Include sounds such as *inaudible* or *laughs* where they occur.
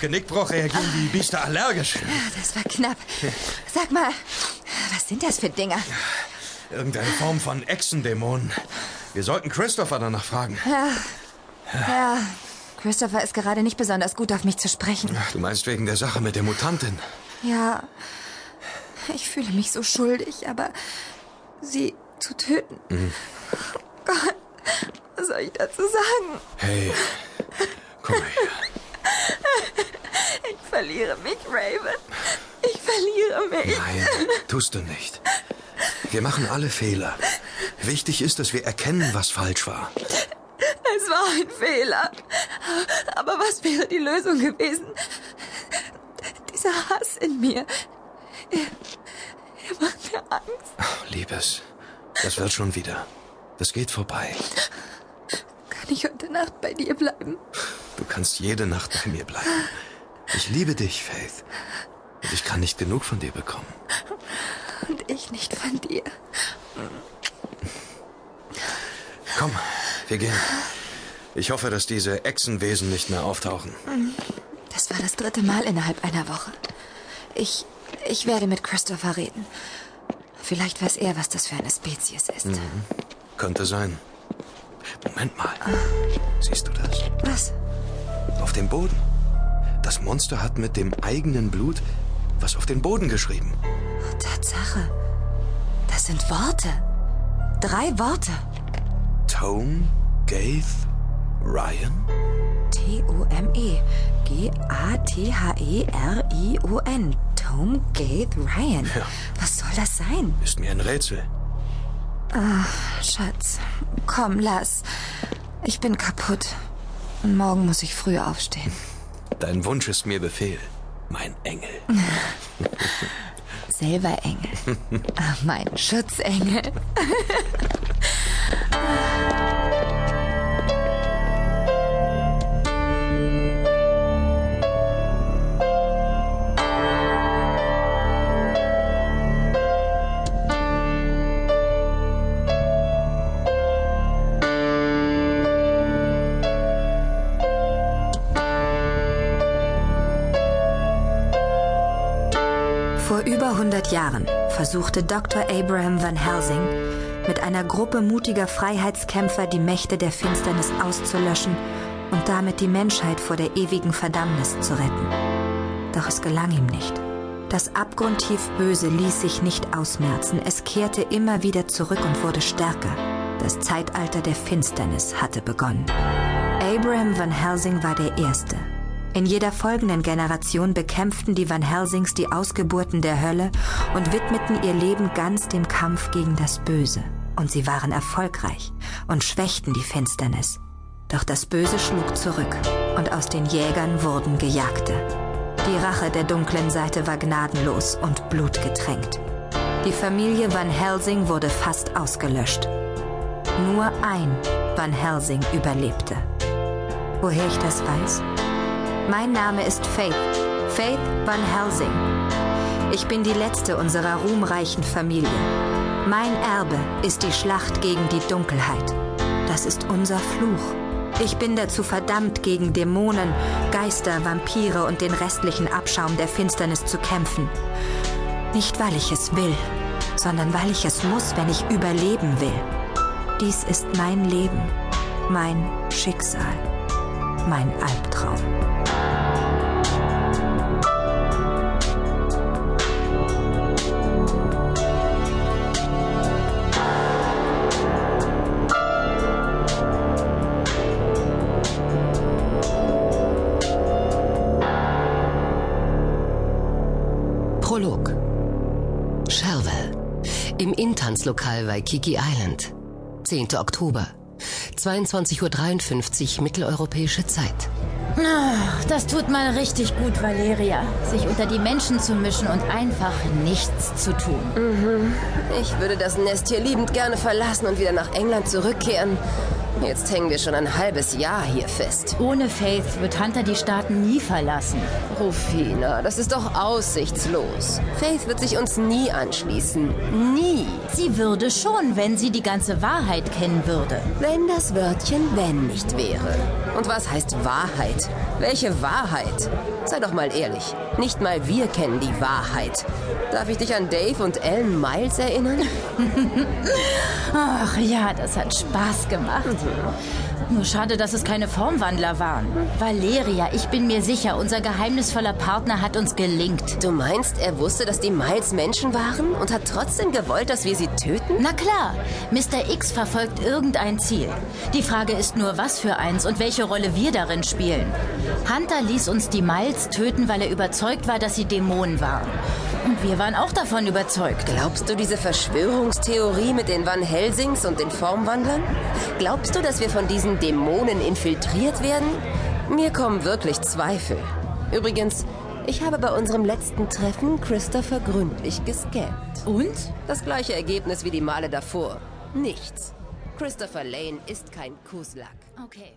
Genickbruch reagieren die Biester allergisch. Ja, das war knapp. Sag mal, was sind das für Dinger? Irgendeine Form von Echsendämonen. Wir sollten Christopher danach fragen. Ja. Ja. Christopher ist gerade nicht besonders gut auf mich zu sprechen. Du meinst wegen der Sache mit der Mutantin? Ja. Ich fühle mich so schuldig, aber sie zu töten. Mhm. Gott, was soll ich dazu sagen? Hey, komm her. Ich verliere mich, Raven. Ich verliere mich. Nein, tust du nicht. Wir machen alle Fehler. Wichtig ist, dass wir erkennen, was falsch war. Es war ein Fehler. Aber was wäre die Lösung gewesen? Dieser Hass in mir. Er, er macht mir Angst. Ach, Liebes, das wird schon wieder. Das geht vorbei. Kann ich heute Nacht bei dir bleiben? Du kannst jede Nacht bei mir bleiben. Ich liebe dich, Faith. Und ich kann nicht genug von dir bekommen. Und ich nicht von dir. Komm, wir gehen. Ich hoffe, dass diese Echsenwesen nicht mehr auftauchen. Das war das dritte Mal innerhalb einer Woche. Ich, ich werde mit Christopher reden. Vielleicht weiß er, was das für eine Spezies ist. Mhm. Könnte sein. Moment mal. Siehst du das? Was? Auf dem Boden. Das Monster hat mit dem eigenen Blut was auf den Boden geschrieben. Tatsache. Das sind Worte. Drei Worte. Tome Gaith Ryan? T-O-M-E. G-A-T-H-E-R-I-O-N. Tome Gaith Ryan. Ja. Was soll das sein? Ist mir ein Rätsel. Ach, Schatz. Komm, lass. Ich bin kaputt. Und morgen muss ich früh aufstehen. *laughs* Dein Wunsch ist mir Befehl, mein Engel. *laughs* Selber Engel. Ach, mein Schutzengel. *laughs* über 100 Jahren versuchte Dr. Abraham Van Helsing mit einer Gruppe mutiger Freiheitskämpfer die Mächte der Finsternis auszulöschen und damit die Menschheit vor der ewigen Verdammnis zu retten. Doch es gelang ihm nicht. Das abgrundtief Böse ließ sich nicht ausmerzen. Es kehrte immer wieder zurück und wurde stärker. Das Zeitalter der Finsternis hatte begonnen. Abraham Van Helsing war der Erste, in jeder folgenden Generation bekämpften die Van Helsings die Ausgeburten der Hölle und widmeten ihr Leben ganz dem Kampf gegen das Böse. Und sie waren erfolgreich und schwächten die Finsternis. Doch das Böse schlug zurück und aus den Jägern wurden Gejagte. Die Rache der dunklen Seite war gnadenlos und blutgetränkt. Die Familie Van Helsing wurde fast ausgelöscht. Nur ein Van Helsing überlebte. Woher ich das weiß? Mein Name ist Faith, Faith Van Helsing. Ich bin die letzte unserer ruhmreichen Familie. Mein Erbe ist die Schlacht gegen die Dunkelheit. Das ist unser Fluch. Ich bin dazu verdammt, gegen Dämonen, Geister, Vampire und den restlichen Abschaum der Finsternis zu kämpfen. Nicht, weil ich es will, sondern weil ich es muss, wenn ich überleben will. Dies ist mein Leben, mein Schicksal, mein Albtraum. Tanzlokal Waikiki Island. 10. Oktober. 22.53 Uhr mitteleuropäische Zeit. Das tut mal richtig gut, Valeria. Sich unter die Menschen zu mischen und einfach nichts zu tun. Mhm. Ich würde das Nest hier liebend gerne verlassen und wieder nach England zurückkehren. Jetzt hängen wir schon ein halbes Jahr hier fest. Ohne Faith wird Hunter die Staaten nie verlassen. Rufina, das ist doch aussichtslos. Faith wird sich uns nie anschließen. Nie. Sie würde schon, wenn sie die ganze Wahrheit kennen würde. Wenn das Wörtchen wenn nicht wäre. Und was heißt Wahrheit? Welche Wahrheit? Sei doch mal ehrlich. Nicht mal wir kennen die Wahrheit. Darf ich dich an Dave und Ellen Miles erinnern? *laughs* Ach ja, das hat Spaß gemacht. Nur schade, dass es keine Formwandler waren. Valeria, ich bin mir sicher, unser geheimnisvoller Partner hat uns gelingt. Du meinst, er wusste, dass die Miles Menschen waren und hat trotzdem gewollt, dass wir sie töten? Na klar, Mr. X verfolgt irgendein Ziel. Die Frage ist nur, was für eins und welche Rolle wir darin spielen. Hunter ließ uns die Miles töten, weil er überzeugt war, dass sie Dämonen waren. Und wir waren auch davon überzeugt. Glaubst du diese Verschwörungstheorie mit den Van Helsings und den Formwandlern? Glaubst du, dass wir von diesen Dämonen infiltriert werden? Mir kommen wirklich Zweifel. Übrigens, ich habe bei unserem letzten Treffen Christopher gründlich gescannt. Und? Das gleiche Ergebnis wie die Male davor. Nichts. Christopher Lane ist kein Kuslak. Okay.